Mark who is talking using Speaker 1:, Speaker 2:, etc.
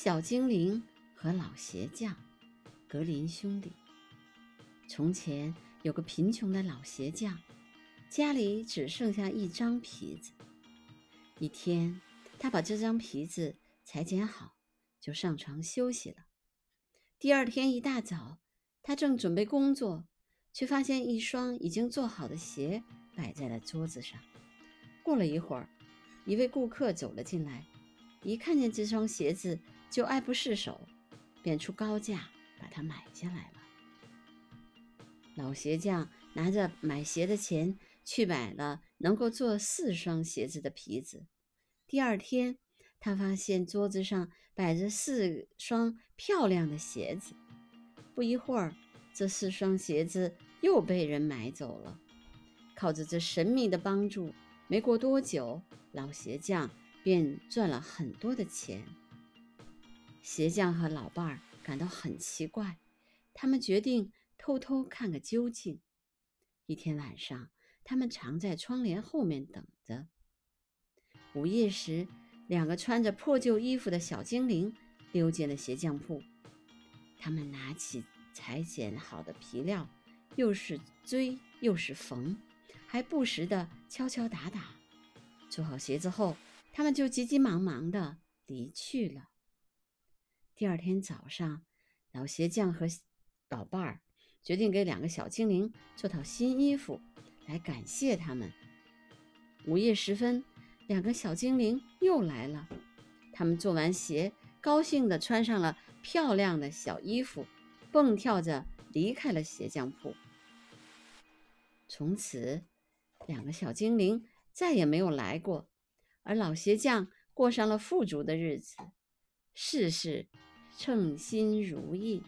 Speaker 1: 小精灵和老鞋匠，格林兄弟。从前有个贫穷的老鞋匠，家里只剩下一张皮子。一天，他把这张皮子裁剪好，就上床休息了。第二天一大早，他正准备工作，却发现一双已经做好的鞋摆在了桌子上。过了一会儿，一位顾客走了进来，一看见这双鞋子就爱不释手，便出高价把它买下来了。老鞋匠拿着买鞋的钱。去买了能够做四双鞋子的皮子。第二天，他发现桌子上摆着四双漂亮的鞋子。不一会儿，这四双鞋子又被人买走了。靠着这神秘的帮助，没过多久，老鞋匠便赚了很多的钱。鞋匠和老伴儿感到很奇怪，他们决定偷偷看个究竟。一天晚上。他们藏在窗帘后面等着。午夜时，两个穿着破旧衣服的小精灵溜进了鞋匠铺。他们拿起裁剪好的皮料，又是锥又是缝，还不时地敲敲打打。做好鞋子后，他们就急急忙忙地离去了。第二天早上，老鞋匠和老伴儿决定给两个小精灵做套新衣服。来感谢他们。午夜时分，两个小精灵又来了。他们做完鞋，高兴地穿上了漂亮的小衣服，蹦跳着离开了鞋匠铺。从此，两个小精灵再也没有来过，而老鞋匠过上了富足的日子，事事称心如意。